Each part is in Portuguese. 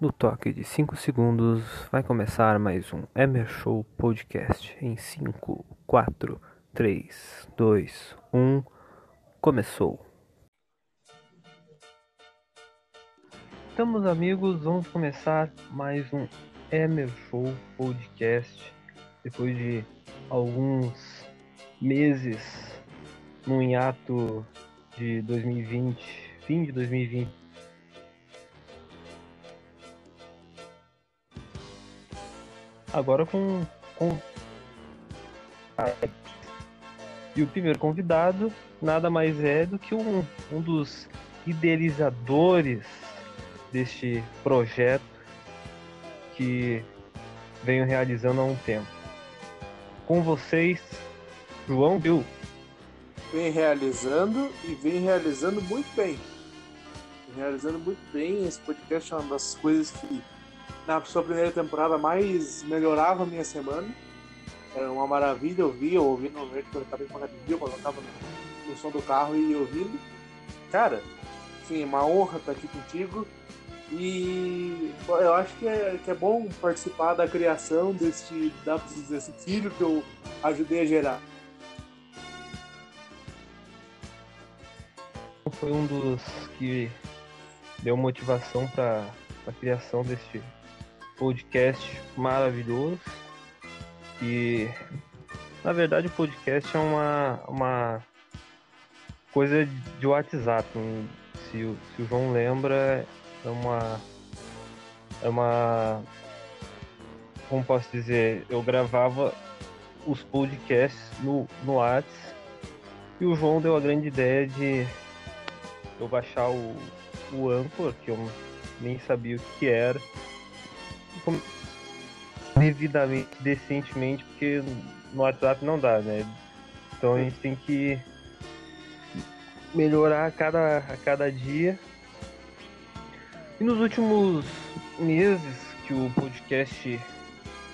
No toque de 5 segundos vai começar mais um Emer Show Podcast. Em 5, 4, 3, 2, 1. Começou. Estamos amigos, vamos começar mais um Emer Show Podcast. Depois de alguns meses no hiato de 2020, fim de 2020 agora com, com... E o primeiro convidado nada mais é do que um, um dos idealizadores deste projeto que venho realizando há um tempo. Com vocês, João Bill. Vem realizando e vem realizando muito bem. Vem realizando muito bem. Esse podcast é uma das coisas que na sua primeira temporada mais melhorava a minha semana. Era uma maravilha ouvir, eu ouvi no momento quando eu estava em academia, eu estava no, no, som do carro e ouvindo. Cara, sim, uma honra estar aqui contigo. E eu acho que é, que é bom participar da criação desse, desse filho que eu ajudei a gerar. Foi um dos que deu motivação para a criação deste podcast maravilhoso. E na verdade o podcast é uma, uma coisa de WhatsApp. Se, o, se o João lembra, é uma. É uma. Como posso dizer? Eu gravava os podcasts no, no WhatsApp e o João deu a grande ideia de eu baixar o, o Anchor, que eu nem sabia o que era devidamente, decentemente, porque no WhatsApp não dá, né? Então a gente tem que melhorar a cada, a cada dia. E nos últimos meses que o podcast,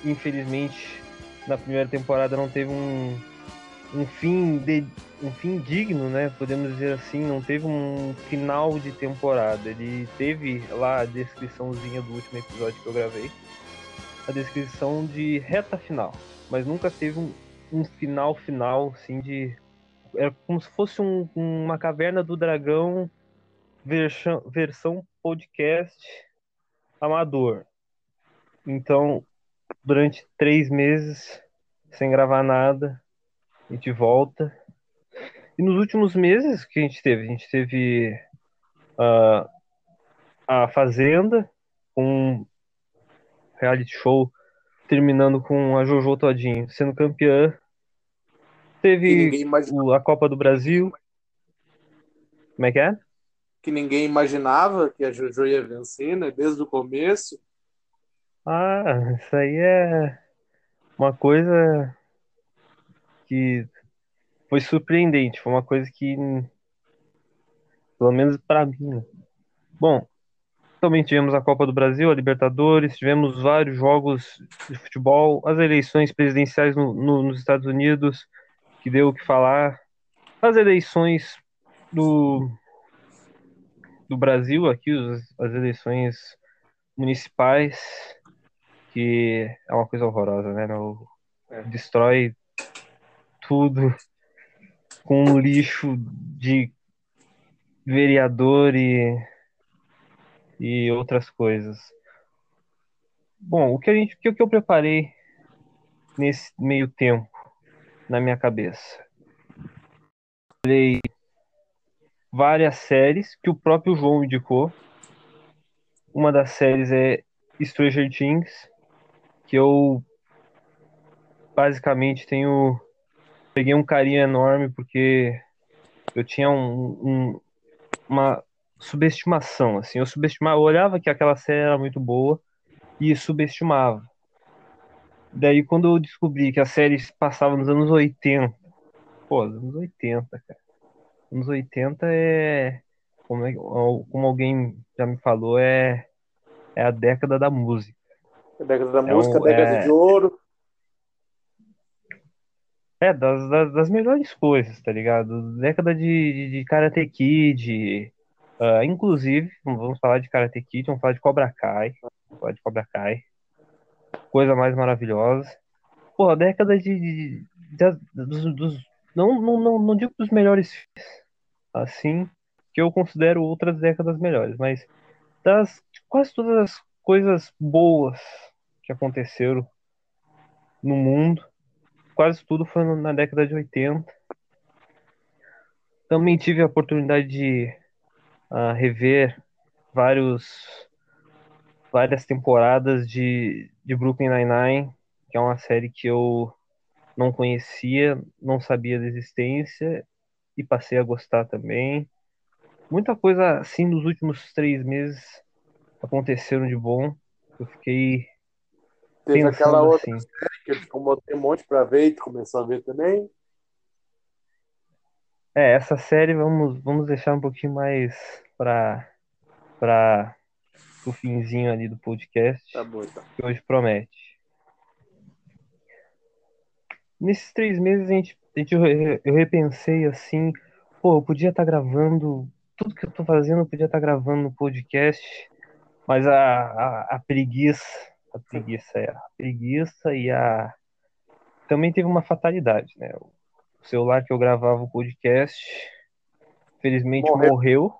infelizmente, na primeira temporada não teve um, um fim de, um fim digno, né? Podemos dizer assim, não teve um final de temporada. Ele teve lá a descriçãozinha do último episódio que eu gravei a descrição de reta final, mas nunca teve um, um final final, assim, de. Era como se fosse um, uma caverna do dragão versão, versão podcast amador. Então, durante três meses, sem gravar nada, a gente volta. E nos últimos meses que a gente teve, a gente teve uh, a Fazenda, com reality show, terminando com a Jojo Todinho sendo campeã. Teve a Copa do Brasil. Como é que é? Que ninguém imaginava que a Jojo ia vencer, né? Desde o começo. Ah, isso aí é uma coisa que foi surpreendente. Foi uma coisa que, pelo menos para mim. Né? Bom, também tivemos a Copa do Brasil, a Libertadores, tivemos vários jogos de futebol, as eleições presidenciais no, no, nos Estados Unidos, que deu o que falar, as eleições do, do Brasil, aqui, as eleições municipais, que é uma coisa horrorosa, né? É. Destrói tudo com lixo de vereador e e outras coisas. Bom, o que a gente, o que eu preparei nesse meio tempo na minha cabeça? Falei várias séries que o próprio João indicou. Uma das séries é Stranger Things, que eu basicamente tenho peguei um carinho enorme porque eu tinha um, um, uma subestimação, assim. Eu subestimava, eu olhava que aquela série era muito boa e subestimava. Daí quando eu descobri que a série passava nos anos 80, pô, anos 80, cara. Anos 80 é como, é, como alguém já me falou, é, é a década da música. A década da é música, um, década é... de ouro. É, das, das, das, melhores coisas, tá ligado? Década de, de, de Karate Kid, Uh, inclusive, vamos falar de Karate Kid, vamos falar de Cobra Kai. Vamos falar de Cobra Kai. Coisa mais maravilhosa. Pô, a década de. de, de dos, dos, não, não, não, não digo dos melhores filmes, assim, que eu considero outras décadas melhores, mas das quase todas as coisas boas que aconteceram no mundo, quase tudo foi na década de 80. Também tive a oportunidade de uh, rever vários várias temporadas de, de Brooklyn Nine-Nine, que é uma série que eu não conhecia, não sabia da existência e passei a gostar também. Muita coisa assim nos últimos três meses aconteceram de bom. Eu fiquei. Teve aquela outra assim. Que eu te um monte pra ver e tu começou a ver também. É, essa série vamos, vamos deixar um pouquinho mais para para o finzinho ali do podcast. Tá bom, tá. Que hoje promete. Nesses três meses a gente, a gente eu repensei assim, pô, eu podia estar tá gravando tudo que eu tô fazendo, eu podia estar tá gravando no podcast, mas a, a, a preguiça, a preguiça é a preguiça e a também teve uma fatalidade, né? O celular que eu gravava o podcast, felizmente morreu. morreu.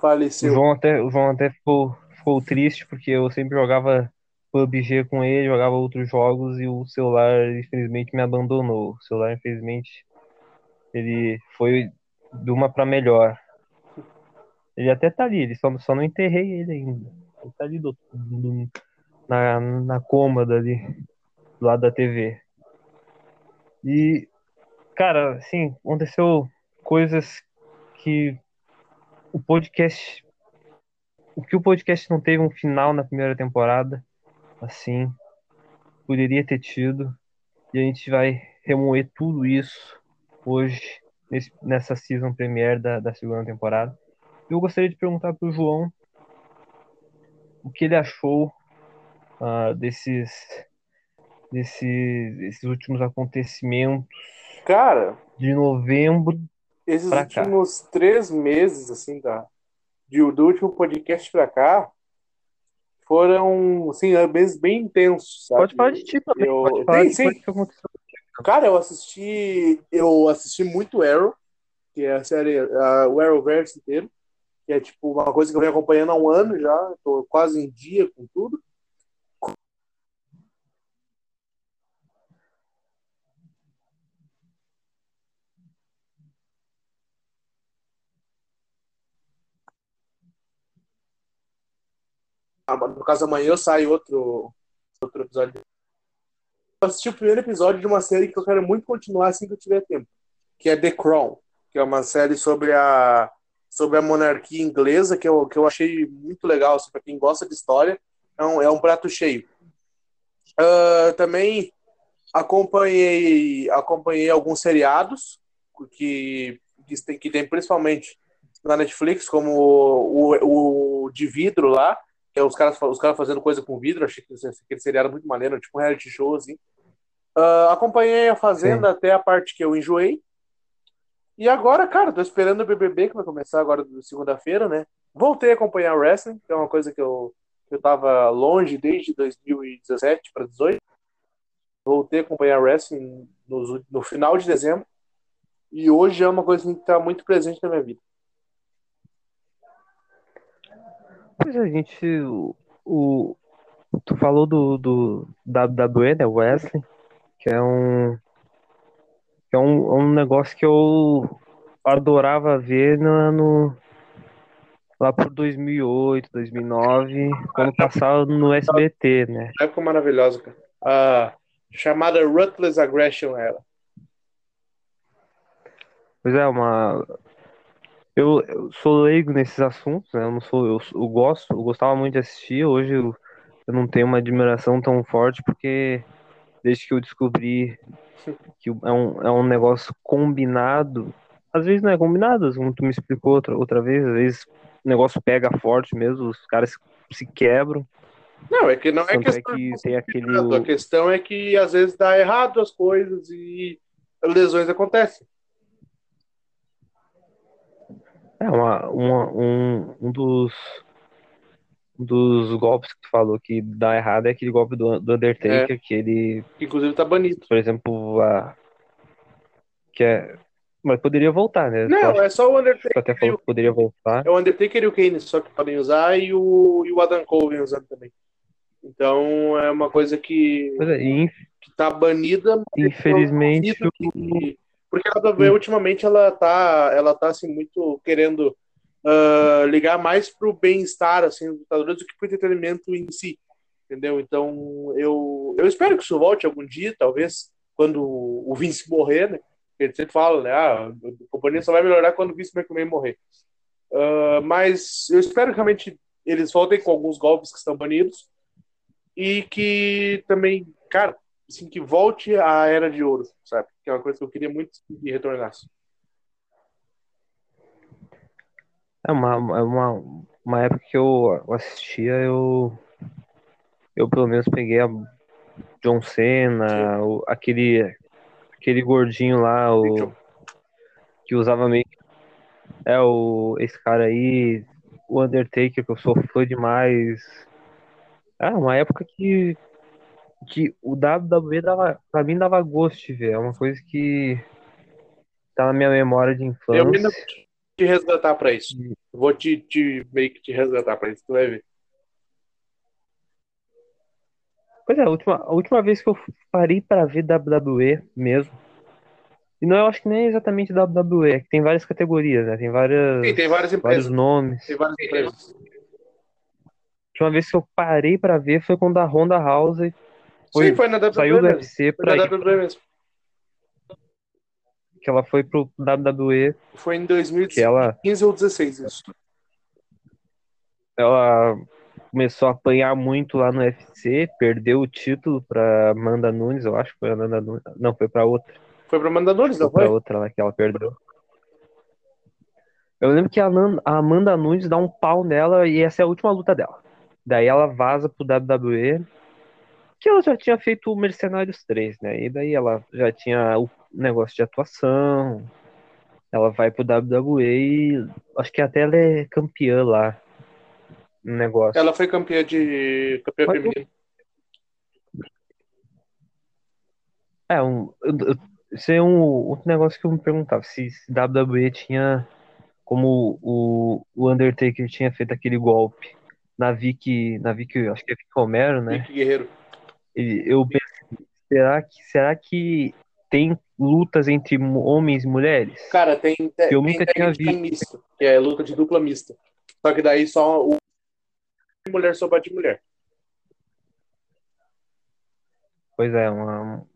Faleceu. O João até, o João até ficou, ficou triste porque eu sempre jogava PUBG com ele, jogava outros jogos e o celular infelizmente me abandonou. O celular infelizmente ele foi de uma para melhor. Ele até tá ali, ele só, só não enterrei ele ainda. Ele tá ali do, do, na, na cômoda ali, do lado da TV. E cara, assim, aconteceu coisas que o podcast. O que o podcast não teve um final na primeira temporada, assim, poderia ter tido. E a gente vai remoer tudo isso hoje, nesse, nessa season premiere da, da segunda temporada. Eu gostaria de perguntar para o João o que ele achou uh, desses, desses, desses últimos acontecimentos Cara, de novembro. Esses últimos cá. três meses, assim, da, de, do último podcast pra cá, foram, assim, meses bem intensos, sabe? Pode falar de ti também. Eu... Pode falar sim, sim. Que aconteceu. Cara, eu assisti, eu assisti muito Arrow, que é a série, uh, o Arrowverse inteiro, que é, tipo, uma coisa que eu venho acompanhando há um ano já, tô quase em dia com tudo. No caso amanhã sai outro, outro episódio. Eu assisti o primeiro episódio de uma série que eu quero muito continuar assim que eu tiver tempo, que é The Crown, que é uma série sobre a sobre a monarquia inglesa que eu, que eu achei muito legal, assim, para quem gosta de história, é um, é um prato cheio. Uh, também acompanhei acompanhei alguns seriados que que tem, que tem principalmente na Netflix, como o, o, o de vidro lá, os caras, os caras fazendo coisa com vidro, achei que aquele seriado muito maneiro, tipo um reality show, assim. Uh, acompanhei a Fazenda Sim. até a parte que eu enjoei. E agora, cara, tô esperando o BBB, que vai começar agora segunda-feira, né? Voltei a acompanhar o wrestling, que é uma coisa que eu, que eu tava longe desde 2017 para 2018. Voltei a acompanhar wrestling no, no final de dezembro. E hoje é uma coisa que está muito presente na minha vida. Pois é, a gente. O, o, tu falou do, do WWE, né? Wesley, que é um. Que é um, um negócio que eu adorava ver no, no lá por 2008, 2009, quando passava no SBT, né? Época maravilhosa, cara. A chamada Ruthless Aggression era. Pois é, uma eu, eu, sou leigo nesses assuntos, né? Eu não sou, eu, eu, gosto, eu gostava muito de assistir. Hoje eu, eu não tenho uma admiração tão forte porque desde que eu descobri que é um, é um negócio combinado, às vezes não é combinado, como tu me explicou outra, outra vez, às vezes o negócio pega forte mesmo, os caras se quebram. Não, é que não é Tanto é questão é que tem aquele... A questão é que às vezes dá errado as coisas e lesões acontecem. É, uma, uma- um, um dos, um dos golpes que tu falou que dá errado é aquele golpe do, do Undertaker, que ele, inclusive tá banido. por exemplo, a, que é. Mas poderia voltar, né? Não, é só o Undertaker. até falou o- que poderia voltar. É o Undertaker e o Kane só que podem usar e o, e o Adam Cole vem usando também. Então é uma coisa que, Pois é, inf- que tá banida, mas eu infelizmente duvido que- porque a WWE ultimamente ela tá, ela tá assim muito querendo ah, ligar mais pro bem-estar assim dos lutadores do que pro entretenimento em si, entendeu? Então eu, eu espero que isso volte algum dia, talvez quando o Vince morrer, né? Ele sempre fala, né? Ah, a companhia só vai melhorar quando o Vince McMahon morrer. Ah, mas eu espero que realmente eles voltem com alguns golpes que estão banidos e que também, cara, assim, que volte a Era de Ouro, sabe? Que é uma coisa que eu queria muito que retornasse. É uma, é uma, uma época que eu assistia, eu, eu pelo menos peguei a John Cena, o- aquele, aquele gordinho lá, o, que usava meio. É o, esse cara aí, o Undertaker, que eu sou fã demais. É uma época que, que o WWE dava, pra mim dava gosto de ver. É uma coisa que tá na minha memória de Eu ainda infância. vou te- resgatar pra isso. Eu Vou te, te meio que te resgatar pra isso, tu vai ver. Pois é, a última, a última vez que eu parei pra ver WWE mesmo. E não, eu acho que nem é exatamente WWE, é que tem várias categorias, né? Tem várias, Sim, tem várias vários empresas. nomes. Tem várias empresas. A última vez que eu parei pra ver foi quando a Ronda House Foi- Sim, foi na WWE saiu do mesmo. UFC Foi pra na ir, WWE mesmo. que ela foi pro WWE, Foi em que 2015 ela, ou 16 isso. ela começou a apanhar muito lá no UFC, perdeu o título pra Amanda Nunes, eu acho que foi a Amanda Nunes. Não, foi pra outra. Foi pra Mandadores, não Foi pra foi? outra lá que ela perdeu. Eu lembro que a Amanda Nunes dá um pau nela e essa é a última luta dela. Daí ela vaza pro WWE, que ela já tinha feito o Mercenários 3, né? E daí ela já tinha o negócio de atuação. Ela vai pro WWE e acho que até ela é campeã lá no negócio. Ela foi campeã de campeã Mas- feminina. É, um, isso é um outro negócio que eu me perguntava, se, se WWE tinha, como o, o Undertaker tinha feito aquele golpe na Vicky, na Vicky, acho que é Vicky Romero, né? Vicky Guerreiro. Eu pensei, será que, será que tem lutas entre homens e mulheres? Cara, tem, tem, Eu tem nunca tag tinha team misto, que é luta de dupla mista. Só que daí só o mulher só bate mulher. Pois é, uma,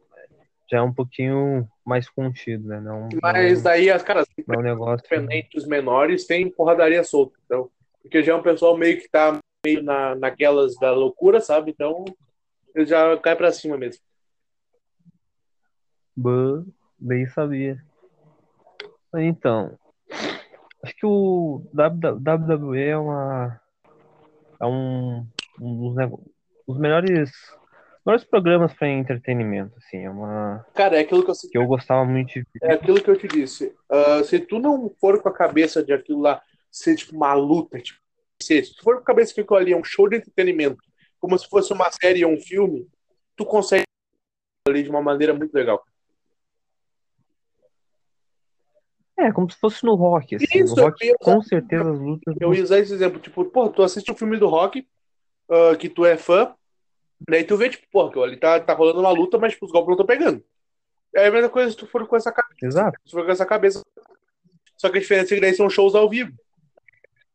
já é um pouquinho mais contido, né? Não, Mas não, daí as caras não é um negócio. independentes menores tem porradaria solta. Então, porque já é um pessoal meio que tá meio na, naquelas da loucura, sabe? Então, ele já cai pra cima mesmo. Bah, nem sabia. Então, acho que o WWE é uma é um, um dos os melhores melhores programas para entretenimento, assim, é uma Cara, é aquilo que eu, que eu gostava muito de ver. é aquilo que eu te disse. Ah, se tu não for com a cabeça de aquilo lá ser tipo uma luta, tipo, se tu for com a cabeça que aquilo ali é um show de entretenimento, como se fosse uma série ou um filme, tu consegue ali de uma maneira muito legal. É, como se fosse no rock, assim. Isso, no rock, usar- com certeza as lutas Eu ia usar esse exemplo, tipo, pô, tu assiste um filme do rock, ah, que tu é fã, daí tu vê, tipo, pô, ali tá, tá rolando uma luta, mas tipo, os golpes não estão pegando. É a mesma coisa se tu for com essa cabeça. Exato. Se tu for com essa cabeça. Só que a diferença é que daí são shows ao vivo.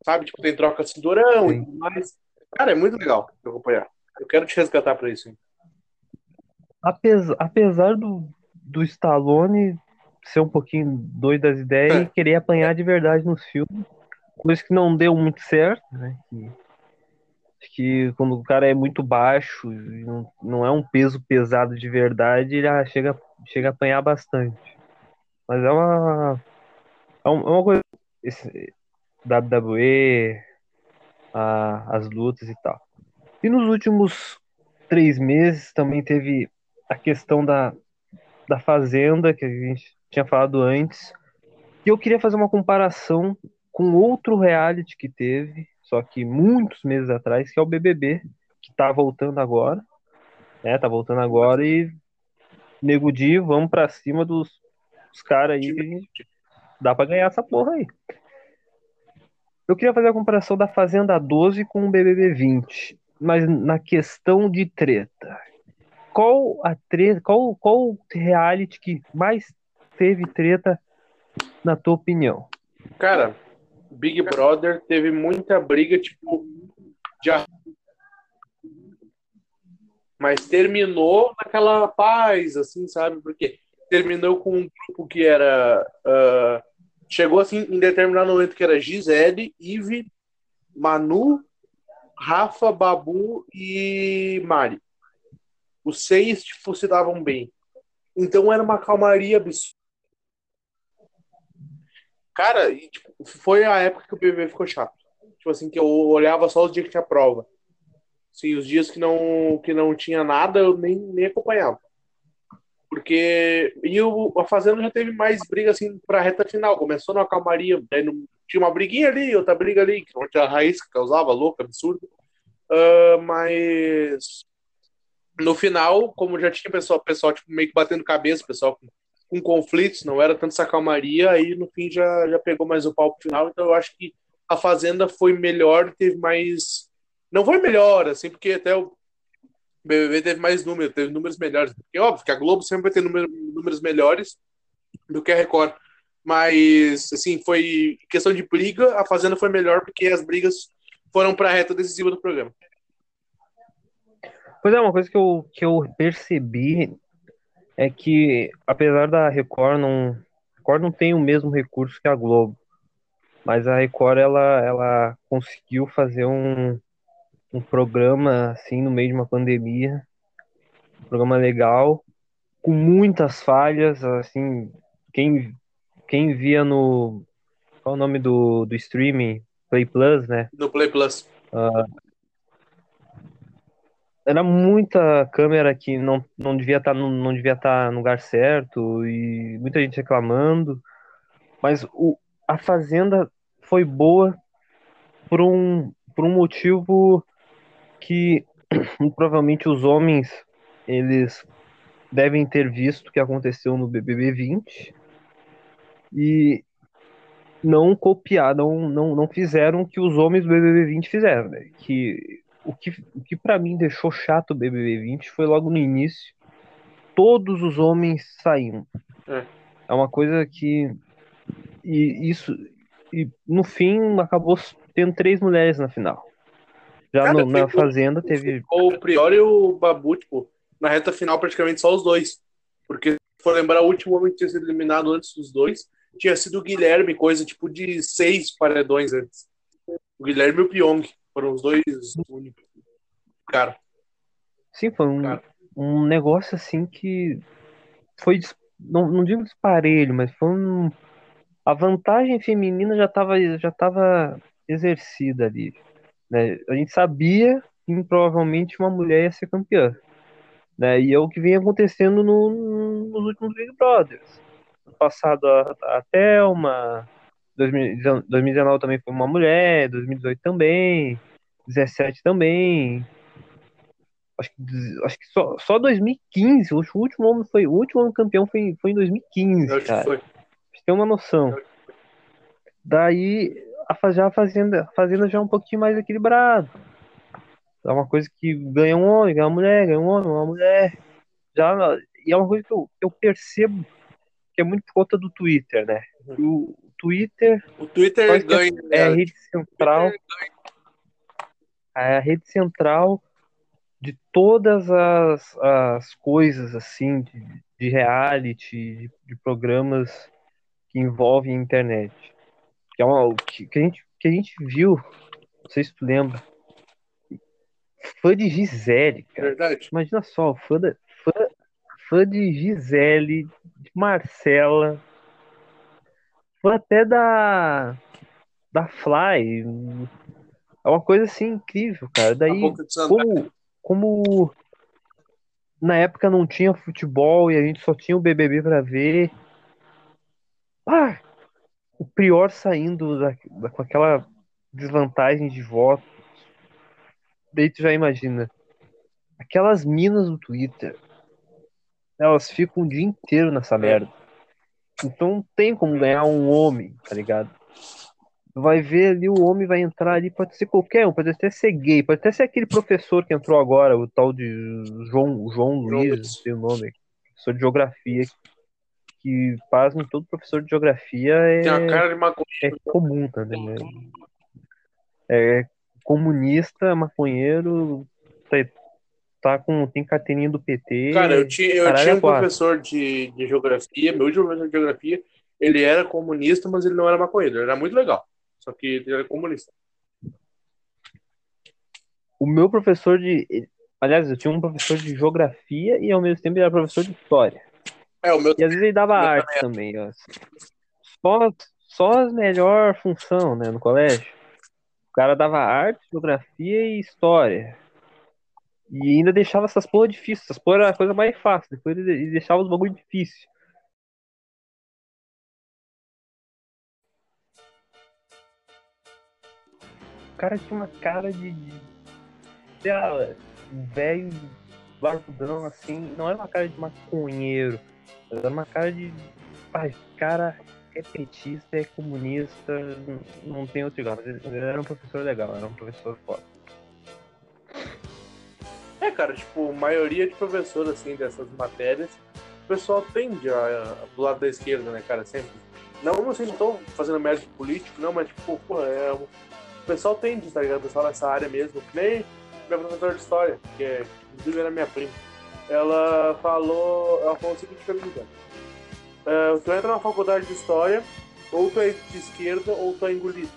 Sabe? Tipo, tem troca de cinturão Sim. e tudo mais. Cara, é muito legal acompanhar. Eu quero te resgatar pra isso. Apesar, apesar do, do Stallone ser um pouquinho doido das ideias É. e querer apanhar de verdade nos filmes, coisa que não deu muito certo, né? Que, acho que quando o cara é muito baixo e não, não é um peso pesado de verdade, ele ah, chega, chega a apanhar bastante. Mas é uma, é é uma coisa. Esse, WWE, a- as lutas e tal. E nos últimos três meses também teve a questão da, da Fazenda, que a gente tinha falado antes. E eu queria fazer uma comparação com outro reality que teve, só que muitos meses atrás, que é o BBB, que tá voltando agora. É, tá voltando agora e Nego Di, vamos pra cima dos, dos caras aí dá pra ganhar essa porra aí. Eu queria fazer a comparação da Fazenda 12 com o BBB 20, mas na questão de treta. Qual a treta, qual, qual reality que mais teve treta na tua opinião? Cara, Big Brother teve muita briga, tipo, de mas terminou naquela paz, assim, sabe? Porque terminou com um grupo que era. Uh, chegou assim em determinado momento que era Gisele, Ive, Manu, Rafa, Babu e Mari. Os seis, tipo, se davam bem. Então era uma calmaria absurda. Cara, tipo, foi a época que o BBB ficou chato. Tipo assim, que eu olhava só os dias que tinha prova. Sim, os dias que não, que não tinha nada, eu nem, nem acompanhava. Porque. E o, a Fazenda já teve mais briga assim pra reta final. Começou numa calmaria. Aí não, tinha uma briguinha ali, outra briga ali, que a raiz que causava, louca, absurdo. Uh, mas. No final, como já tinha pessoal, pessoal tipo, meio que batendo cabeça, pessoal com, com conflitos, não era tanto essa calmaria, aí no fim já, já pegou mais o palco final. Então eu acho que a Fazenda foi melhor, teve mais não foi melhor, assim, porque até o BBB teve mais números, teve números melhores. Porque, óbvio, que a Globo sempre vai ter número, números melhores do que a Record. Mas, assim, foi questão de briga, a Fazenda foi melhor porque as brigas foram para a reta decisiva do programa. Pois é, uma coisa que eu, que eu percebi é que, apesar da Record não, Record não tem o mesmo recurso que a Globo, mas a Record ela, ela conseguiu fazer um, um programa assim no meio de uma pandemia, um programa legal, com muitas falhas, assim, quem quem via no qual é o nome do, do streaming Play Plus, né? No Play Plus. Uh, era muita câmera que não, não devia estar tá no, não devia estar tá no lugar certo e muita gente reclamando, mas o, a fazenda foi boa por um por um motivo que provavelmente os homens eles devem ter visto o que aconteceu no BBB 20 e não copiaram, não, não fizeram o que os homens do BBB 20 fizeram, né? Que o que, o que para mim deixou chato o BBB 20 foi logo no início, todos os homens saíram. É, é uma coisa que e isso e no fim acabou tendo três mulheres na final. Já Cara, no, na Fazenda teve. O Prior e o Babu, tipo, na reta final, praticamente só os dois. Porque, se for lembrar, o último homem que tinha sido eliminado antes dos dois tinha sido o Guilherme, coisa tipo de seis paredões antes. O Guilherme e o Pyong foram os dois únicos. Cara. Sim, foi um, Cara. um negócio assim que foi. Não, não digo disparelho, mas foi um. A vantagem feminina já estava já tava exercida ali. Né? A gente sabia que provavelmente uma mulher ia ser campeã. Né? E é o que vem acontecendo no, nos últimos Big Brothers. No passado, a, a Thelma, 2019 também foi uma mulher, 2018 também, 17 também. Acho que, acho que só, só 2015, o último homem foi, o último homem campeão foi, foi em 2015, acho cara. Que foi. Pra ter uma noção. Daí a, já a fazenda, a fazenda já é um pouquinho mais equilibrado. É uma coisa que ganha um homem, ganha uma mulher, ganha um homem, uma mulher. Já, e é uma coisa que eu, eu percebo que é muito por conta do Twitter, né? O, o Twitter. O Twitter ganha. É, a rede central. É a rede central de todas as, as coisas assim de, de reality, de, de programas que envolvem a internet que é uma que, que, a gente que a gente viu, não sei se tu lembra, fã de Gisele, cara. Verdade. Imagina só, fã, da, fã, fã de Gisele, de Marcela, fã até da da Fly. É uma coisa assim incrível, cara. Daí como como na época não tinha futebol e a gente só tinha o BBB para ver. Ah, o Prior saindo da, da, com aquela desvantagem de votos. Daí tu já imagina. Aquelas minas do Twitter, elas ficam o dia inteiro nessa merda. Então não tem como ganhar um homem, tá ligado? vai ver ali, o homem vai entrar ali, pode ser qualquer um, pode até ser gay, pode até ser aquele professor que entrou agora, o tal de João, João Luiz, não sei o nome, professor de geografia, que pasme, todo professor de geografia é, é comum, tá entendendo? É comunista, maconheiro, tá, tá com, tem carteirinha do PT. Cara, eu tinha, eu tinha um professor de, de geografia, meu professor de geografia, ele era comunista, mas ele não era maconheiro, ele era muito legal. Só que ele era comunista. O meu professor de. Aliás, eu tinha um professor de geografia e ao mesmo tempo ele era professor de história. É, o meu E às vezes ele dava arte também, também ó. Só, só as melhor função, né, no colégio. O cara dava arte, geografia e história. E ainda deixava essas porra difíceis. Essas porra era a coisa mais fácil. Depois ele deixava os bagulho difícil. cara tinha uma cara de. sei lá, velho barbudão assim. Não era uma cara de maconheiro. Era uma cara de. Pai, cara é petista, é comunista, não tem outro igual. Mas ele era um professor legal, era um professor foda. É, cara, tipo, maioria de professores, assim, dessas matérias, o pessoal tende a, a, do lado da esquerda, né, cara, sempre. Não, assim, não tô fazendo mérito político, não, mas, tipo, é o pessoal tende, tá ligado? O pessoal nessa área mesmo, que nem minha professora de história, que é, inclusive era minha prima. Ela falou, ela falou o seguinte mim, Uh, tu entra na faculdade de história, ou tu é de esquerda, ou tu é engolido.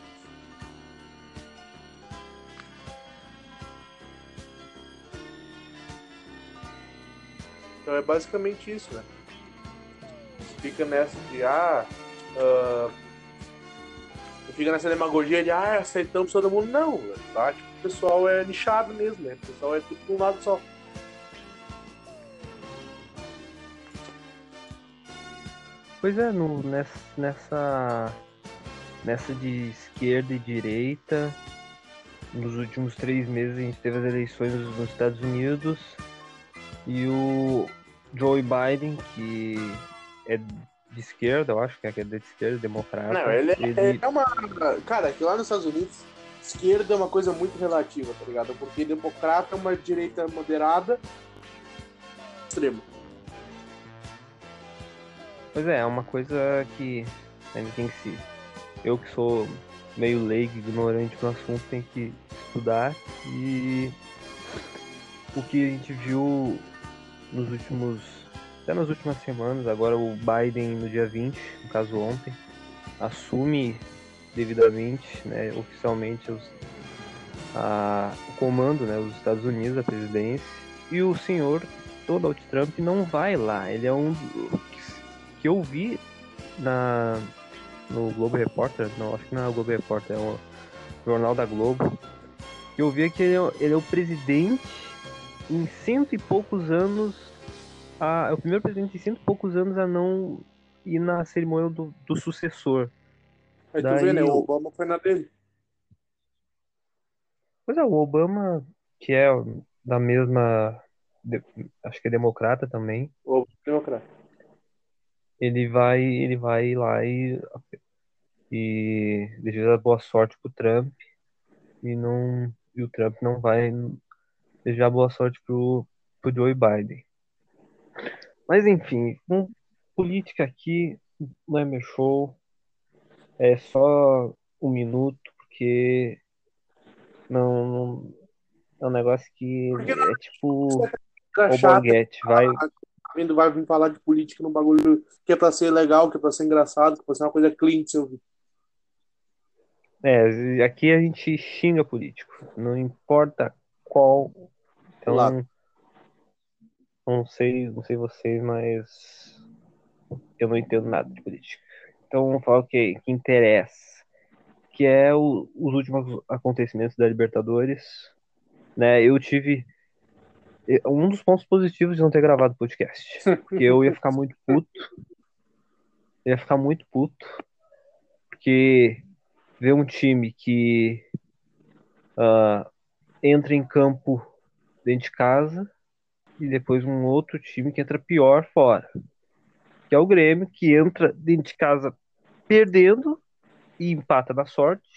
Então é basicamente isso, né? Fica nessa de, ah, uh, fica nessa demagogia de ah, aceitamos todo mundo. Não, tá? Tipo, o pessoal é nichado mesmo, né? O pessoal é tudo de um lado só. Pois é, no, nessa, nessa de esquerda e direita, nos últimos três meses a gente teve as eleições nos Estados Unidos e o Joe Biden, que é de esquerda, eu acho que é, é de esquerda, democrata. Não, ele, é, ele... é uma. Cara, que lá nos Estados Unidos, esquerda é uma coisa muito relativa, tá ligado? Porque democrata é uma direita moderada extrema. Pois é, é uma coisa que a gente tem que se. Eu que sou meio leigo, ignorante no assunto, tem que estudar e o que a gente viu nos últimos até nas últimas semanas, agora o Biden no dia 20, no caso ontem, assume devidamente, né, oficialmente os, a, o comando, né, os Estados Unidos, a presidência, e o senhor Donald Trump não vai lá. Ele é um que eu vi na no Globo Repórter, não, acho que não é o Globo Repórter, é o Jornal da Globo. Eu vi que ele é, ele é o presidente em cento e poucos anos a, é o primeiro presidente de cento e poucos anos a não ir na cerimônia do, do sucessor. Aí Daí, tu vê, né? O Obama foi na dele. Pois é, o Obama, que é da mesma. De, acho que é democrata também. O democrata. Ele vai, ele vai lá e, e deseja boa sorte pro Trump. E não. E o Trump não vai desejar boa sorte pro, pro Joe Biden. Mas enfim, com política aqui não é meu show. É só um minuto, porque não, não é um negócio que é tipo o boguete, vai vai vir falar de política num bagulho que é pra ser legal, que é pra ser engraçado, que é pra ser uma coisa clean de se ouvir. É, aqui a gente xinga político, não importa qual. Então. Não sei, não sei vocês, mas eu não entendo nada de política. Então vamos falar o que, que interessa, que é o, os últimos acontecimentos da Libertadores. Né? Eu tive um dos pontos positivos de não ter gravado o podcast, porque eu ia ficar muito puto, ia ficar muito puto, Porque ver um time que uh, entra em campo dentro de casa e depois um outro time que entra pior fora. Que é o Grêmio, que entra dentro de casa perdendo e empata na sorte.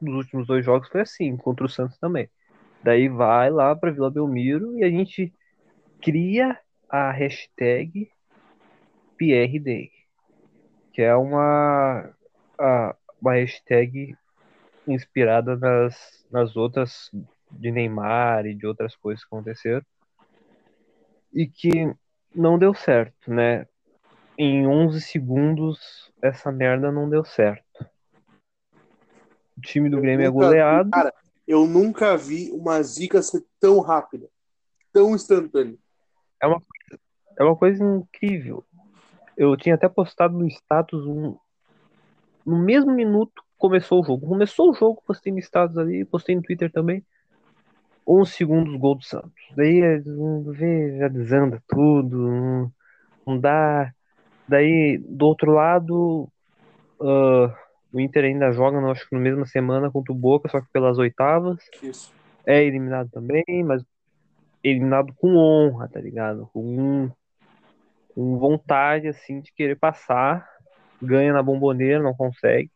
Nos últimos dois jogos foi assim, contra o Santos também. Daí vai lá para Vila Belmiro e a gente cria a hashtag PRD, que é uma, a, uma hashtag inspirada nas, nas outras de Neymar e de outras coisas que aconteceram e que não deu certo, né? Em 11 segundos essa merda não deu certo. O time do Grêmio é goleado. cara, eu nunca vi uma zica ser tão rápida, tão instantânea. É uma, é uma coisa incrível. Eu tinha até postado no status um, no mesmo minuto começou o jogo. Começou o jogo, postei no status ali, postei no Twitter também. 11 segundos gol do Santos. Daí vê, já desanda tudo, não, não dá. Daí do outro lado, uh, o Inter ainda joga, não, acho que na mesma semana contra o Boca, só que pelas oitavas. Isso. É eliminado também, mas eliminado com honra, tá ligado? Com, com vontade, assim, de querer passar. Ganha na bomboneira, não consegue.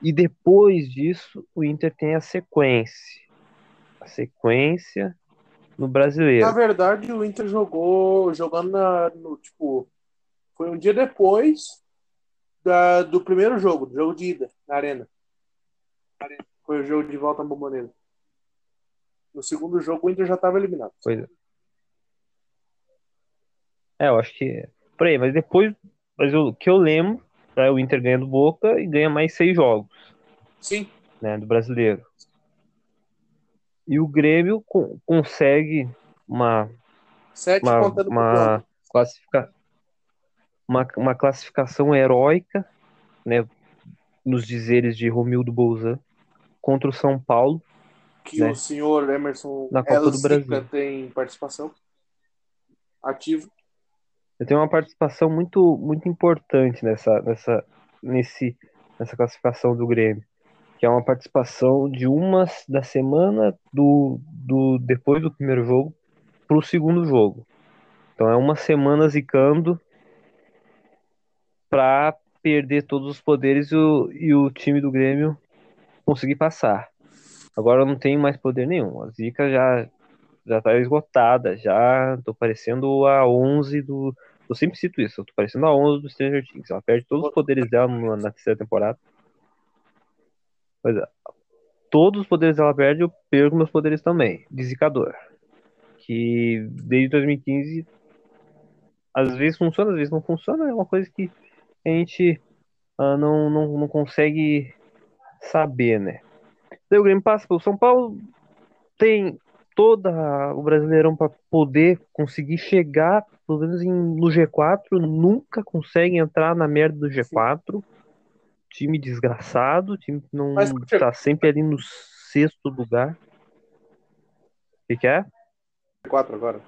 E depois disso, o Inter tem a sequência. A sequência no brasileiro. Na verdade, o Inter jogou jogando na, no tipo. Foi um dia depois da, do primeiro jogo, do jogo de ida na arena. Foi o jogo de volta na Bomboneira. No segundo jogo, o Inter já estava eliminado. Pois é. É, eu acho que. Por aí, mas depois. Mas o que eu lembro é o Inter ganha do Boca e ganha mais seis jogos. Sim. Né, do brasileiro. E o Grêmio co consegue uma. Sete uma, uma, classifica, uma, uma classificação heróica, né, nos dizeres de Romildo Bolzan, contra o São Paulo. Que né, o senhor Emerson na Copa do Brasil tem participação ativa. Eu tenho uma participação muito, muito importante nessa, nessa, nesse, nessa classificação do Grêmio, que é uma participação de uma da semana do, do depois do primeiro jogo para o segundo jogo. Então é uma semana zicando para perder todos os poderes e o, e o time do Grêmio conseguir passar. Agora eu não tenho mais poder nenhum. A zica já já tá esgotada, já tô parecendo a 11 do eu sempre cito isso, eu tô parecendo a 11 do Stranger Things. Ela perde todos os poderes dela na terceira temporada. Pois é. Todos os poderes dela perde, eu perco meus poderes também. De zicador. Que desde 2015 às vezes funciona, às vezes não funciona. É uma coisa que a gente uh, não, não, não consegue saber, né? Daí o Grêmio passa pelo São Paulo, tem toda o Brasileirão para poder conseguir chegar, pelo menos em, no G4, nunca consegue entrar na merda do G4. Sim. Time desgraçado, time que não Mas, tá sempre ali no sexto lugar. O que, que é? G4 agora.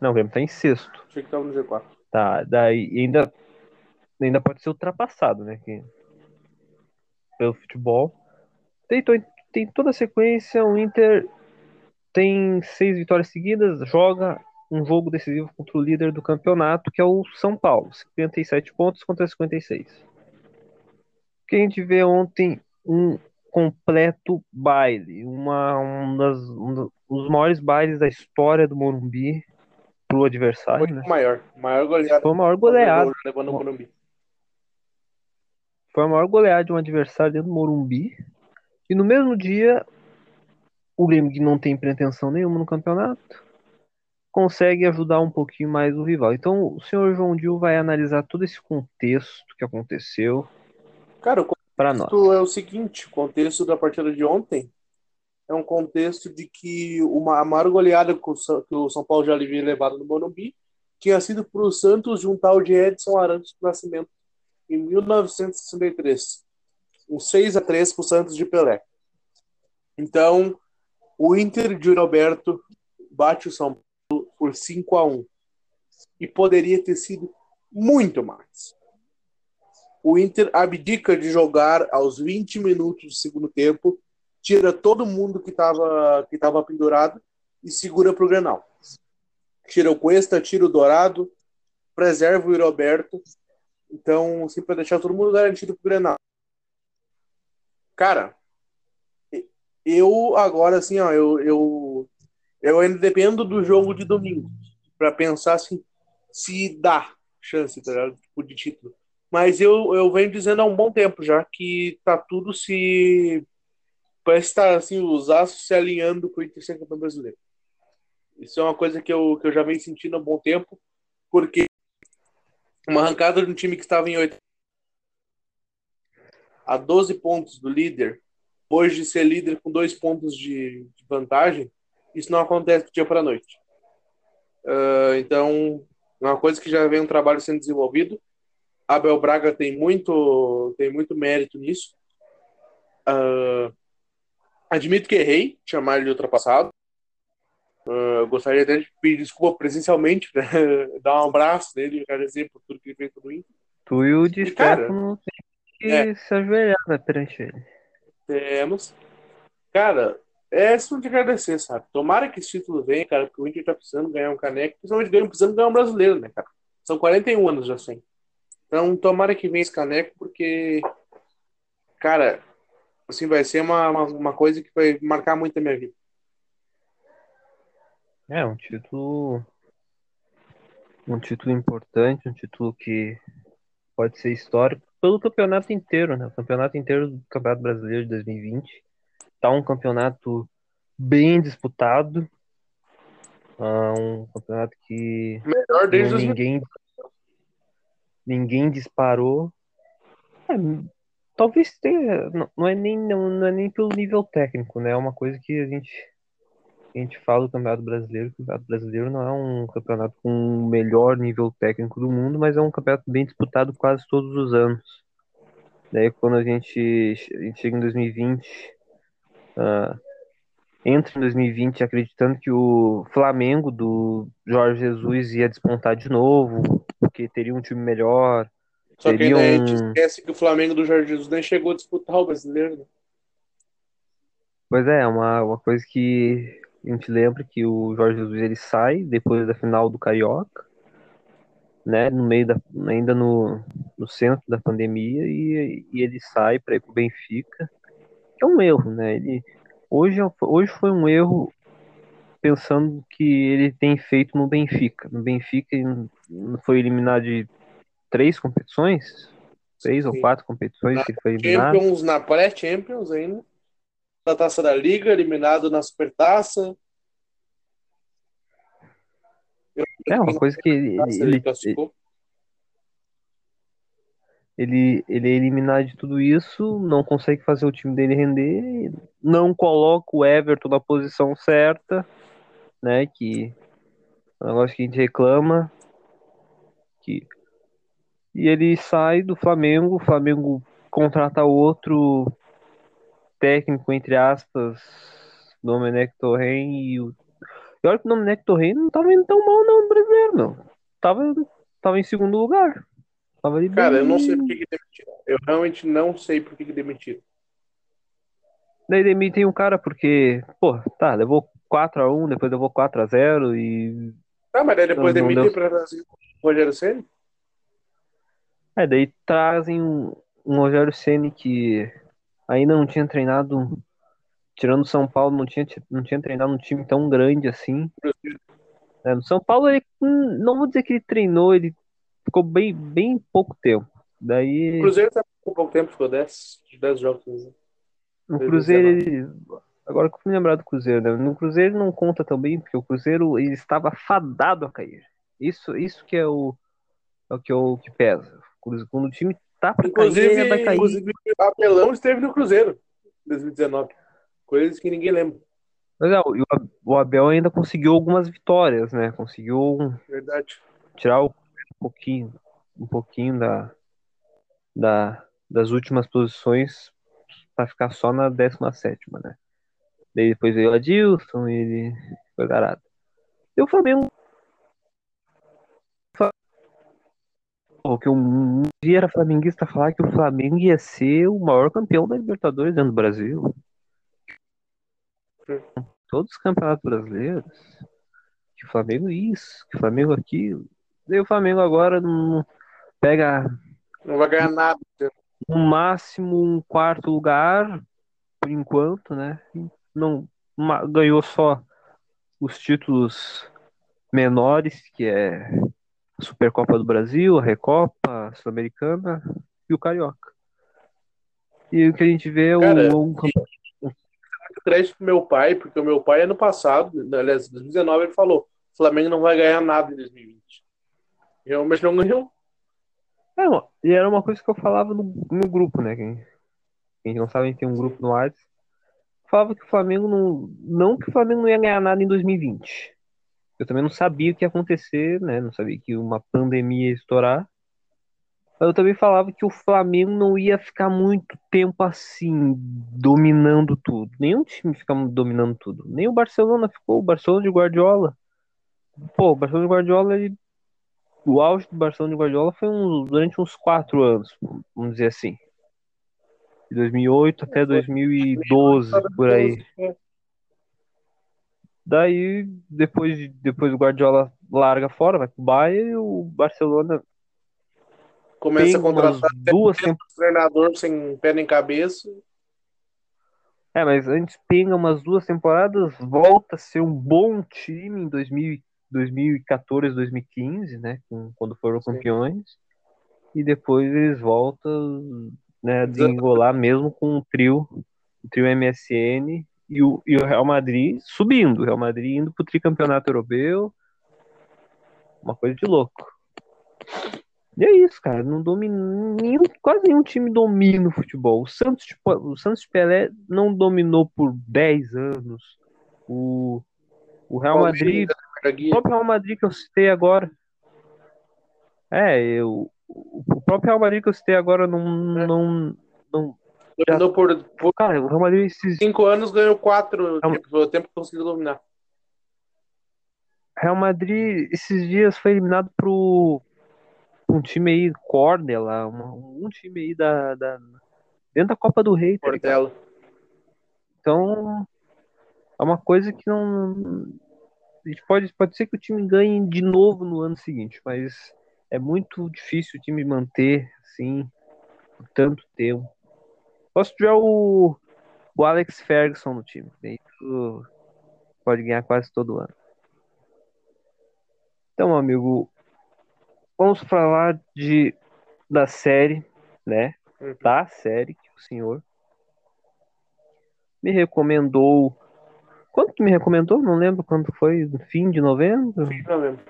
Não, o Grêmio tá em sexto. Achei que tava no G4. Tá, daí ainda, ainda pode ser ultrapassado, né? Que, pelo futebol. Tem, tem toda a sequência, o Inter tem seis vitórias seguidas, joga um jogo decisivo contra o líder do campeonato, que é o São Paulo, 57 pontos contra 56. O que a gente vê ontem um completo baile, uma, um, das, um dos maiores bailes da história do Morumbi pro adversário. Foi né? maior, maior goleada. Foi o maior goleada. Foi a maior goleada de um adversário dentro do Morumbi. E no mesmo dia, o Grêmio, que não tem pretensão nenhuma no campeonato, consegue ajudar um pouquinho mais o rival. Então, o senhor João Dil vai analisar todo esse contexto que aconteceu. Cara, o contexto é o seguinte: o contexto da partida de ontem é um contexto de que uma, a maior goleada que o São Paulo já havia levado no Morumbi tinha sido para o Santos de um tal de Edson Arantes do Nascimento em 1963 um 6 a 3 para o Santos de Pelé. Então, o Inter de Roberto bate o São Paulo por 5 a 1 e poderia ter sido muito mais. o Inter abdica de jogar aos 20 minutos do segundo tempo, tira todo mundo que estava que tava pendurado e segura para o Grenal. Tira o Cuesta, tira o Dourado, preserva o Roberto. Então, assim, para deixar todo mundo garantido para o Grenal. Cara, eu agora, assim, ó, eu, eu, eu ainda dependo do jogo de domingo para pensar assim, se dá chance, tá? Tipo, de título. Mas eu, eu venho dizendo há um bom tempo já que tá tudo se. Parece estar tá, assim, os aços se alinhando com o Inter ser campeão brasileiro. Isso é uma coisa que eu, que eu já venho sentindo há um bom tempo, porque uma arrancada de um time que estava em 8 a 12 pontos do líder, hoje ser líder com dois pontos de, de vantagem, isso não acontece do dia para noite. Uh, então, é uma coisa que já vem um trabalho sendo desenvolvido. Abel Braga tem muito, tem muito mérito nisso. Uh, admito que errei, chamar ele de ultrapassado. Uh, gostaria até de pedir desculpa presencialmente, né? dar um abraço nele agradecer por tudo que ele fez pelo Inter. Tu e o não tem que é. se ajoelhar né, perante ele. Temos. Cara, é só de agradecer, sabe? Tomara que esse título venha, cara, porque o Inter tá precisando ganhar um caneco, principalmente ganhar, precisando ganhar um brasileiro, né, cara? São 41 anos já sem. Então, tomara que venha esse caneco, porque, cara, assim, vai ser uma, uma, uma coisa que vai marcar muito a minha vida. É, um título. Um título importante, um título que pode ser histórico pelo campeonato inteiro, né? O campeonato inteiro do Campeonato Brasileiro de 2020 tá um campeonato bem disputado. Uh, um campeonato que melhor desde ninguém ninguém disparou. É, talvez tenha, não, não é nem não, não, é nem pelo nível técnico, né? É uma coisa que a gente a gente fala do Campeonato Brasileiro, o Campeonato Brasileiro não é um campeonato com o melhor nível técnico do mundo, mas é um campeonato bem disputado quase todos os anos. Daí quando a gente, a gente chega em 2020, uh, entra em 2020 acreditando que o Flamengo do Jorge Jesus ia despontar de novo, porque teria um time melhor. Só que um... a gente esquece que o Flamengo do Jorge Jesus nem chegou a disputar o brasileiro. Né? Pois é, uma, uma coisa que a gente lembra que o Jorge Jesus ele sai depois da final do Carioca, né, no meio da, ainda no, no centro da pandemia e, e ele sai para ir pro Benfica, que é um erro, né? Ele hoje hoje foi um erro pensando que ele tem feito no Benfica. No Benfica ele foi eliminado de três competições, três Sim. ou quatro competições na que ele foi eliminado. Champions, na pré-Champions ainda na Taça da Liga, eliminado na Supertaça. É uma coisa que ele, ele, ele, ele é eliminado de tudo isso, não consegue fazer o time dele render, não coloca o Everton na posição certa, né? Que é um negócio que a gente reclama. Que, e ele sai do Flamengo, o Flamengo contrata outro técnico, entre aspas, Domenech Torren, e o. Pior que o Domenech Torren não tava indo tão mal, não, no brasileiro, não. Tava, tava em segundo lugar. Tava ali Cara, bem... eu não sei por que, que demitiram. Eu realmente não sei por que, que demitiram. Daí demitem um cara porque, pô, tá, levou 4x1, depois levou 4x0 e. Tá, mas daí depois demitem deu... pra trazer o Rogério Senna? É, daí trazem um, um Rogério Senna que ainda não tinha treinado, tirando São Paulo, não tinha, não tinha treinado um time tão grande assim. É, no São Paulo, ele, hum, não vou dizer que ele treinou, ele ficou bem, bem pouco tempo. Daí... O Cruzeiro tá com pouco tempo, ficou 10, 10 jogos. Né? No Cruzeiro, ele... agora que eu fui lembrar do Cruzeiro, né? No Cruzeiro não conta também, porque o Cruzeiro ele estava fadado a cair. Isso, isso que é o, é o que, é o que pesa. Quando o time tá pra inclusive, cair, vai cair. Inclusive, Apelão esteve no Cruzeiro em 2019. Coisas que ninguém lembra. Mas é, o Abel ainda conseguiu algumas vitórias, né? Conseguiu Verdade. tirar um pouquinho, um pouquinho da, da, das últimas posições para ficar só na 17, né? Daí depois veio o Adilson e ele foi garado. E o Flamengo Porque um, um dia era flamenguista falar que o Flamengo ia ser o maior campeão da Libertadores dentro do Brasil. Todos os campeonatos brasileiros. Que o Flamengo isso, que o Flamengo aquilo. E o Flamengo agora não pega. Não vai ganhar nada. No máximo um quarto lugar, por enquanto, né? Não uma, ganhou só os títulos menores, que é a Supercopa do Brasil, a Recopa, a Sul-Americana e o Carioca. E o que a gente vê é Cara, o, o crédito pro meu pai, porque o meu pai ano passado, aliás, 2019, ele falou: o Flamengo não vai ganhar nada em 2020. Realmente não ganhou. É, e era uma coisa que eu falava no, no grupo, né? Quem, quem não sabe, tem um grupo no WhatsApp. Falava que o Flamengo não. Não que o Flamengo não ia ganhar nada em 2020. Eu também não sabia o que ia acontecer, né? Não sabia que uma pandemia ia estourar. Mas eu também falava que o Flamengo não ia ficar muito tempo assim, dominando tudo. Nenhum time fica dominando tudo. Nem o Barcelona ficou. O Barcelona de Guardiola. Pô, o Barcelona de Guardiola, ele... o auge do Barcelona de Guardiola foi um, durante uns quatro anos, vamos dizer assim. De 2008 até 2012, por aí. Daí, depois, depois o Guardiola larga fora, vai pro Bayern e o Barcelona Começa a contratar duas temp... treinador sem pé nem cabeça. É, mas antes pega umas duas temporadas, volta a ser um bom time em 2000, 2014, 2015, né? Quando foram Sim. campeões. E depois eles voltam né, a desengolar mesmo com o trio, o trio MSN e o, e o Real Madrid subindo. O Real Madrid indo pro tricampeonato europeu. Uma coisa de louco. E é isso, cara. Não domina, nenhum, quase nenhum time domina o futebol. O Santos, tipo, o Santos de Pelé não dominou por 10 anos. O, o Real Madrid, o próprio Real Madrid que eu citei agora. É, eu, o próprio Real Madrid que eu citei agora não. É. não, não Dominou por, por cara, o Real Madrid esses cinco anos, ganhou quatro. Real- Tipo, o tempo que conseguiu dominar. Real Madrid esses dias foi eliminado pro um time aí, Cornell, lá, uma- um time aí da, da dentro da Copa do Rei, tá ligado? Portela. Então, é uma coisa que não. A gente pode, pode ser que o time ganhe de novo no ano seguinte, mas é muito difícil o time manter assim por tanto tempo. Só se tiver o, o Alex Ferguson no time. Tu pode ganhar quase todo ano. Então, amigo, vamos falar de da série, né? Uhum. Da série que o senhor me recomendou. Quando que me recomendou? Não lembro quando foi, no fim de novembro. Não lembro.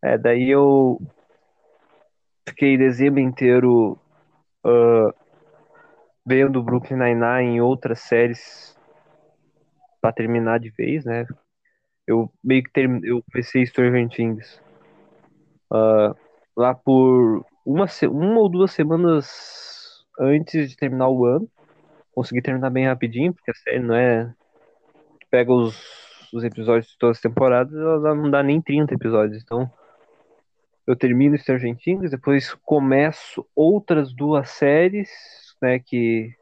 É, daí eu fiquei dezembro inteiro ah, vendo Brooklyn Nine-Nine e outras séries pra terminar de vez, né? Eu meio que term... eu comecei Stranger Things ah, lá por uma, se- uma ou duas semanas antes de terminar o ano. Consegui terminar bem rapidinho, porque a série não é. Pega os, os episódios de todas as temporadas, ela não dá nem 30 episódios. Então, eu termino Stranger Things, depois começo outras duas séries, né, que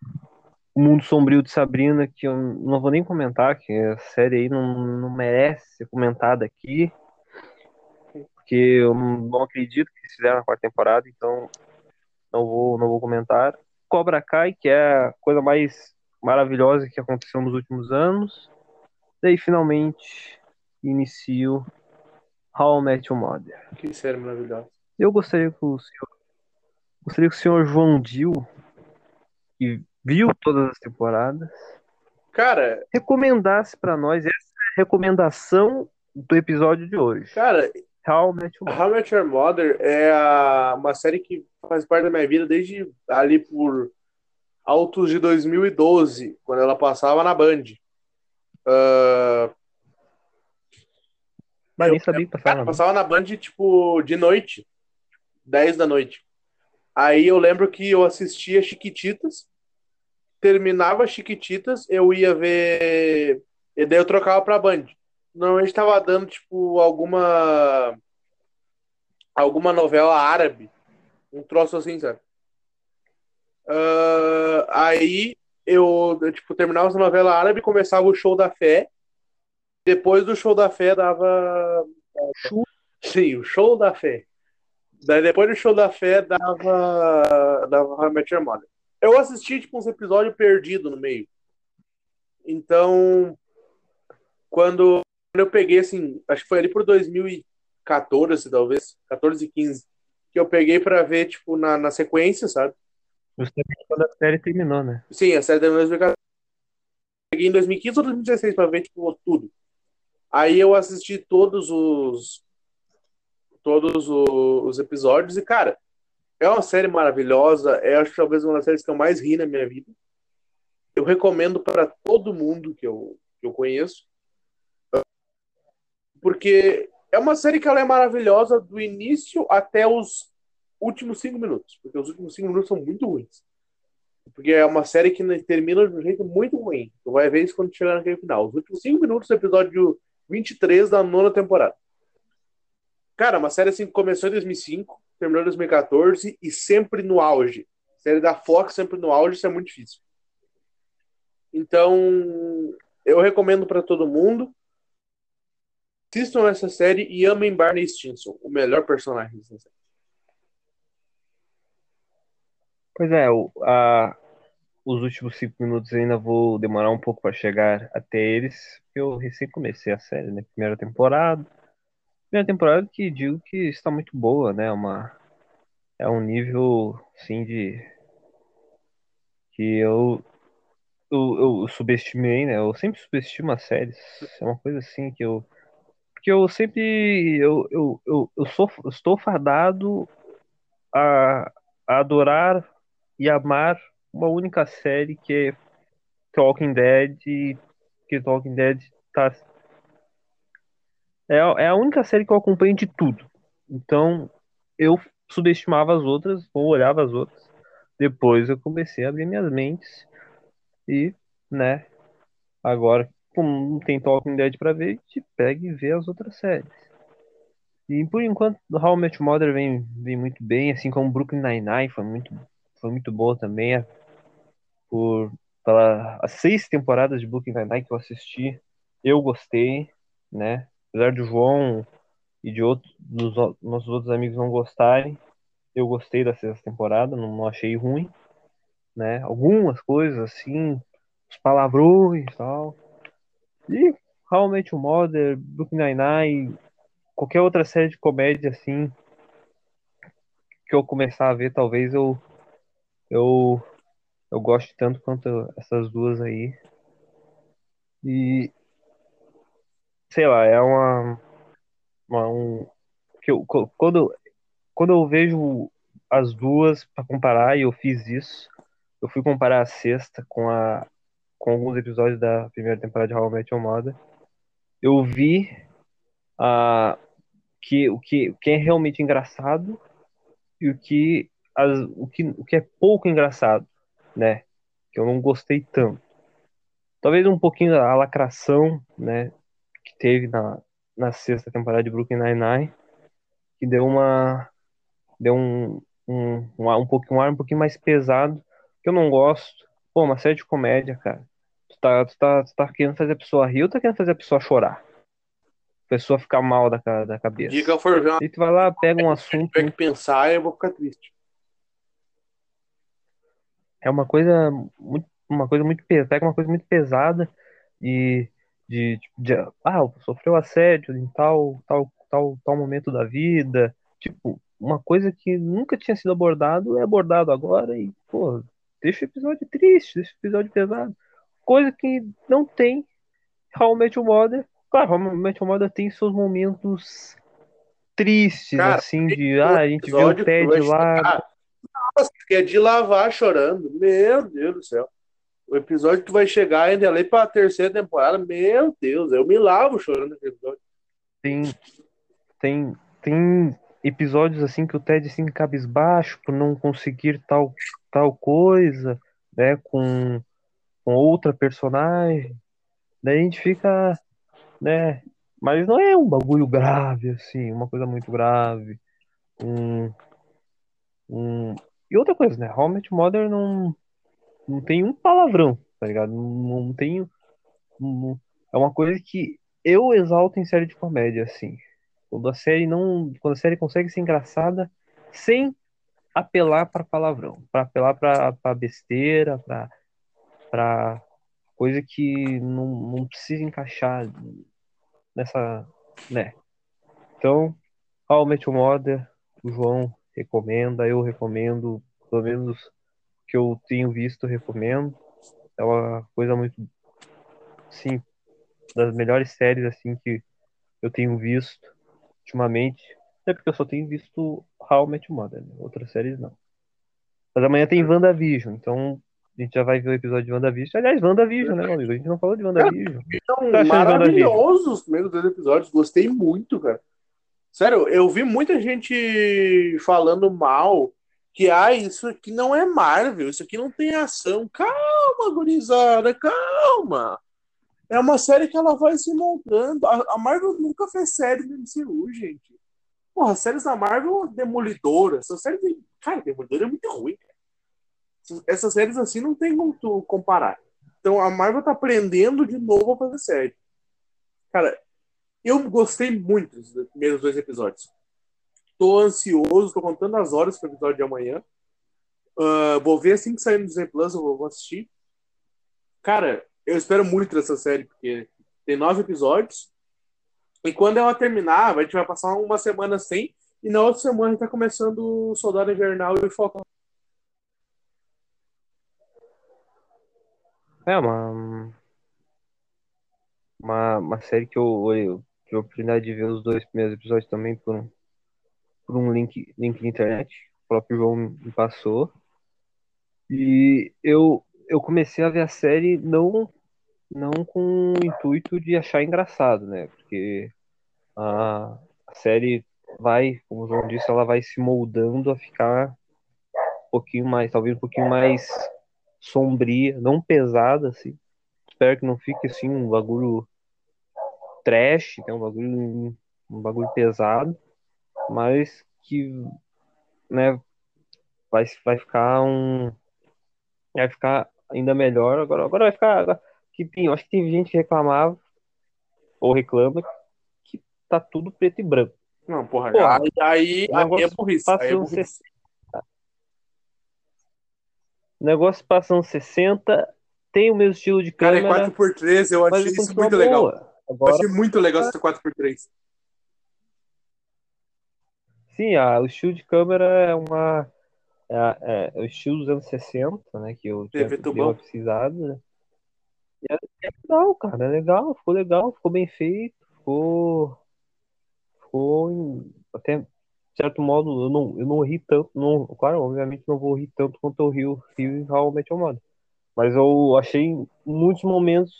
O Mundo Sombrio de Sabrina, que eu não vou nem comentar, que a série aí não, não merece ser comentada aqui, porque eu não acredito que fizeram a quarta temporada, então não vou, não vou comentar. Cobra Kai, que é a coisa mais maravilhosa que aconteceu nos últimos anos. Daí, finalmente, inicio How I Met Your Mother. Que série maravilhosa. Eu gostaria que o senhor, gostaria que o senhor João Dil, que viu todas as temporadas, Cara, recomendasse pra nós essa recomendação do episódio de hoje. cara, How I Met Your Mother. How I Met Your Mother é a- uma série que faz parte da minha vida desde ali por altos de 2012, quando ela passava na Band. Ah, Mas eu- nem sabia que passava. Cara, passava na Band, tipo, de noite. 10 da noite. Aí eu lembro que eu assistia Chiquititas. Terminava Chiquititas, eu ia ver. E daí eu trocava pra Band. Normalmente tava dando, tipo, alguma. alguma novela árabe. Um troço assim, sabe? Uh, aí eu, eu, tipo, terminava essa novela árabe, começava o show da fé. Depois do show da fé dava. Sim, o show da fé. Daí depois do show da fé dava. dava Your Mother. Eu assisti, tipo, uns episódios perdidos no meio. Então, quando eu peguei, assim, acho que foi ali por 2014, talvez, 14 e 15, que eu peguei pra ver, tipo, na, na sequência, sabe? Justamente quando a série terminou, né? Sim, a série terminou em 2014. Peguei em 2015 ou 2016 pra ver, tipo, tudo. Aí eu assisti todos os todos os, episódios e, cara, é uma série maravilhosa. É, acho talvez uma das séries que eu mais ri na minha vida. Eu recomendo para todo mundo que eu, que eu conheço. Porque é uma série que ela é maravilhosa do início até os últimos cinco minutos. Porque os últimos cinco minutos são muito ruins. Porque é uma série que termina de um jeito muito ruim. Tu vai ver isso quando chegar naquele final. Os últimos cinco minutos do episódio 23 da nona temporada. Cara, uma série assim que começou em 2005, terminou em 2014 e sempre no auge. Série da Fox sempre no auge, isso é muito difícil. Então, eu recomendo para todo mundo. Assistam essa série e amem Barney Stinson, o melhor personagem dessa série. Pois é, o, a, os últimos cinco minutos ainda vou demorar um pouco para chegar até eles, eu recém comecei a série, né? Primeira temporada. Primeira temporada que digo que está muito boa, né? Uma, é um nível, sim, de. que eu, eu, eu subestimei, né? Eu sempre subestimo as séries. É uma coisa assim que eu. Porque eu sempre. Eu, eu, eu, eu sou, estou fadado a, a adorar e amar uma única série que é Talking Dead, que Talking Dead tá é, é a única série que eu acompanho de tudo. Então, eu subestimava as outras, ou olhava as outras. Depois eu comecei a abrir minhas mentes e, né, agora, como não tem Talking Dead pra ver, te pega e vê as outras séries. E por enquanto, How Met Mother vem, vem muito bem, assim como Brooklyn Nine-Nine foi muito, foi muito boa também. Por pela, as seis temporadas de Brooklyn Nine-Nine que eu assisti, eu gostei, né? apesar do João e de outros dos nossos outros amigos não gostarem, eu gostei da sexta temporada, não, não achei ruim, né? Algumas coisas assim, os palavrões e tal. E Met Your Mother, Brooklyn Nine-Nine, qualquer outra série de comédia assim que eu começar a ver, talvez eu eu eu goste tanto quanto essas duas aí. E sei lá, é uma, uma um, que eu, quando, quando eu vejo as duas para comparar, e eu fiz isso, eu fui comparar a sexta com a com alguns episódios da primeira temporada de How I Met Your Mother, eu vi a que o que, o que é realmente engraçado e o que, as, o que o que é pouco engraçado, né? Que eu não gostei tanto. Talvez um pouquinho a lacração, né? que teve na, na sexta temporada de Brooklyn Nine-Nine, que deu uma deu um, um, um, um, pouquinho, um ar um pouquinho mais pesado, que eu não gosto. Pô, uma série de comédia, cara. Tu tá, tu tá, tu tá querendo fazer a pessoa rir ou tá querendo fazer a pessoa chorar? A pessoa ficar mal da, da cabeça. Diga for ver E tu vai lá, pega um assunto. Tem que pensar e eu vou ficar triste. É uma coisa muito, uma coisa muito pesada, uma coisa muito pesada e de, tipo, de ah, sofreu assédio em tal, tal, tal, tal momento da vida. Tipo, uma coisa que nunca tinha sido abordado é abordado agora e, pô, deixa o episódio triste, deixa o episódio pesado. Coisa que não tem Met Your Mother. Claro, Met Your Mother tem seus momentos tristes, Cara, assim, de ah, a gente vê o Ted lá. Nossa, que é de lavar chorando. Meu Deus do céu. O episódio que vai chegar ainda ali pra terceira temporada, meu Deus, eu me lavo chorando naquele episódio. Tem, tem, tem episódios assim que o Ted assim cabisbaixo por não conseguir tal, tal coisa, né, com, com outra personagem. Daí a gente fica, né, mas não é um bagulho grave assim, uma coisa muito grave. um, um... E outra coisa, né? How I Mother não, não tem um palavrão, tá ligado? Não, não tem. não- é uma coisa que eu exalto em série de comédia, assim. Quando a série não. Quando a série consegue ser engraçada sem apelar pra palavrão, pra apelar pra besteira, pra, pra coisa que não, não precisa encaixar nessa. né? Então, How I Mother, o João recomenda, eu recomendo, pelo menos que eu tenho visto, recomendo. É uma coisa muito, sim, das melhores séries assim que eu tenho visto ultimamente. É porque eu só tenho visto How I Met Your Mother, né? outras séries não. Mas amanhã tem WandaVision, então a gente já vai ver o episódio de WandaVision. Aliás, WandaVision, né, meu amigo? A gente não falou de WandaVision. São tá maravilhosos os primeiros dois episódios. Gostei muito, cara. Sério, eu vi muita gente falando mal que ah, isso aqui não é Marvel, isso aqui não tem ação. Calma, gurizada, calma. É uma série que ela vai se moldando. A, Marvel nunca fez série no MCU, gente. Porra, séries da Marvel, Demolidor, essa série de... Cara, Demolidor é muito ruim. Essas séries assim não tem como tu comparar. Então a Marvel tá aprendendo de novo a fazer série. Cara, eu gostei muito dos primeiros dois episódios. Tô ansioso, tô contando as horas pro episódio de amanhã. Ah, vou ver assim que sair no Disney Plus, eu vou assistir. Cara, eu espero muito dessa série, porque tem nove episódios. E quando ela terminar, a gente vai passar uma semana sem. E na outra semana a gente tá começando o Soldado Invernal e o Falcão. É uma, uma, uma série que eu, eu tive a oportunidade de ver os dois primeiros episódios também por um, por um link, link de internet. O próprio João me passou. E eu, eu comecei a ver a série não, não com o intuito de achar engraçado, né? Porque a, a série vai, como o João disse, ela vai se moldando a ficar um pouquinho mais, talvez um pouquinho mais sombria, não pesada, assim. Espero que não fique assim um bagulho trash, né? um bagulho, um bagulho pesado, mas que, né, vai, vai ficar um, vai ficar ainda melhor. Agora, agora vai ficar, agora- que tem, acho que tem gente que reclamava ou reclama que tá tudo preto e branco. Não, porra, Porra, aí, aí, aí é burrice. Aí é burrice. Negócio passa uns 60, tem o mesmo estilo de Cara, é câmera, 4x3, eu achei isso muito legal. Eu Agora, achei muito legal esse 4x3. sim, ah, o estilo de câmera é uma é, é, o estilo dos anos 60, né, que eu tinha TV pesquisada, né? E é, é legal, cara, é legal, ficou legal, ficou bem feito, ficou ficou em- até de certo modo eu não eu não ri tanto, não, claro, obviamente não vou rir tanto quanto eu rio, rio em How I Met Your Mother. Mas eu achei muitos momentos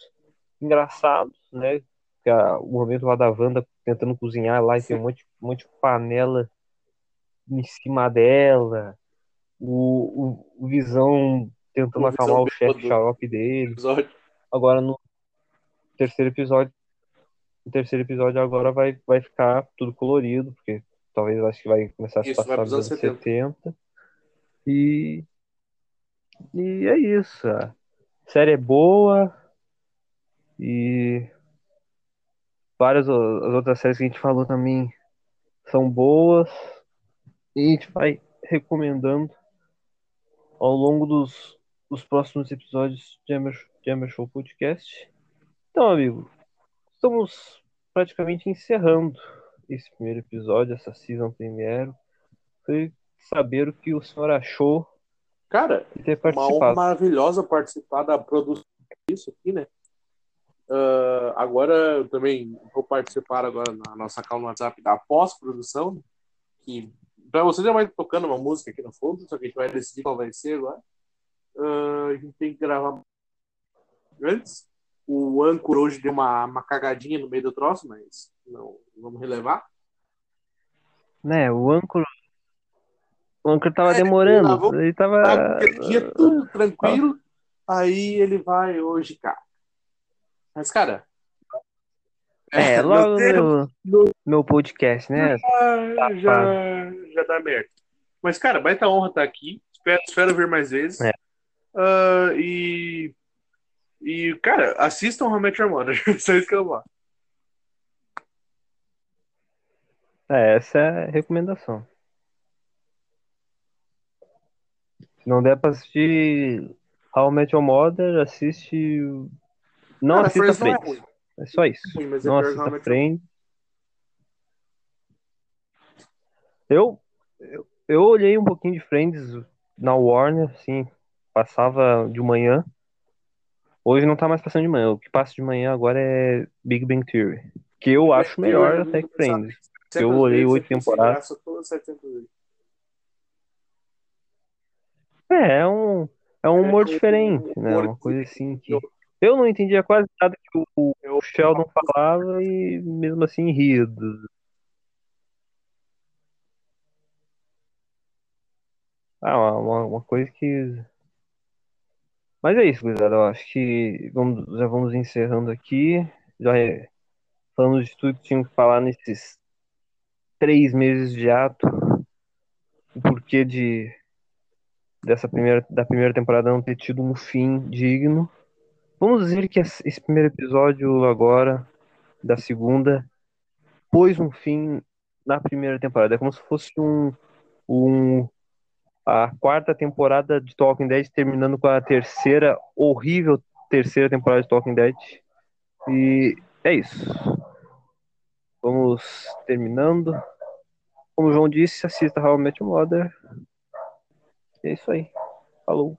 engraçados, né? A- o momento lá da Wanda tentando cozinhar lá e tem um monte, um monte de panela em cima dela. O, o, o Visão tentando O acalmar Visão o chefe xarope dele. Episódio. Agora no terceiro episódio, no terceiro episódio agora vai, vai ficar tudo colorido, porque talvez eu acho que vai começar a se Isso, passar nos anos anos 70. E, e é isso. A série é boa e várias as outras séries que a gente falou também são boas. E a gente vai recomendando ao longo dos, dos próximos episódios de Hammer, de Hammer Show Podcast. Então, amigo, estamos praticamente encerrando esse primeiro episódio, essa season premiere. Foi saber o que o senhor achou Cara, de ter uma honra maravilhosa participar da produção disso aqui, né? Ah, agora eu também vou participar agora na nossa calma no WhatsApp da pós-produção, que para você já vai tocando uma música aqui no fundo, só que a gente vai decidir qual vai ser agora. Ah, a gente tem que gravar antes. O Anchor hoje deu uma, uma cagadinha no meio do troço, mas não vamos relevar. Né, o Anchor. O Anchor tava É, demorando. Ele tava. Tá, aquele dia tudo tranquilo, aí ele vai hoje, cara. Mas, cara, É, logo no, no, no podcast, né? Ah, já, já dá merda. Mas, cara, baita honra estar aqui. Espero, espero ver mais vezes. É. Ah, e. E, cara, assistam How I Met Your Mother. Só isso que eu vou. É, essa é a recomendação. Se não der pra assistir How I Met Your Mother, assiste. Não Cara, assista Friends não é. É só isso. Ruim, mas é Não assista Friends. Eu, eu, eu olhei um pouquinho de Friends na Warner, assim, passava de manhã. Hoje não tá mais passando de manhã. O que passa de manhã agora é Big Bang Theory. Que eu acho melhor até que Friends. Eu olhei oito temporadas. Todas 70 vezes. É, é um, é um É, humor um diferente, né? Uma coisa assim que. Eu não entendia quase nada que o, o Sheldon falava e mesmo assim ria. do- Ah, uma, uma- uma coisa que. Mas é isso, gurizada. Eu acho que vamos, já vamos encerrando aqui. Já é- falamos de tudo que tinha que falar nesses três meses de ato. O porquê de dessa primeira, da primeira temporada não ter tido um fim digno. Vamos dizer que esse primeiro episódio agora, da segunda, pôs um fim na primeira temporada. É como se fosse um, um a quarta temporada de Talking Dead terminando com a terceira horrível terceira temporada de Talking Dead. E é isso. Vamos terminando. Como o João disse, assista How I Met Your Mother. E é isso aí. Falou.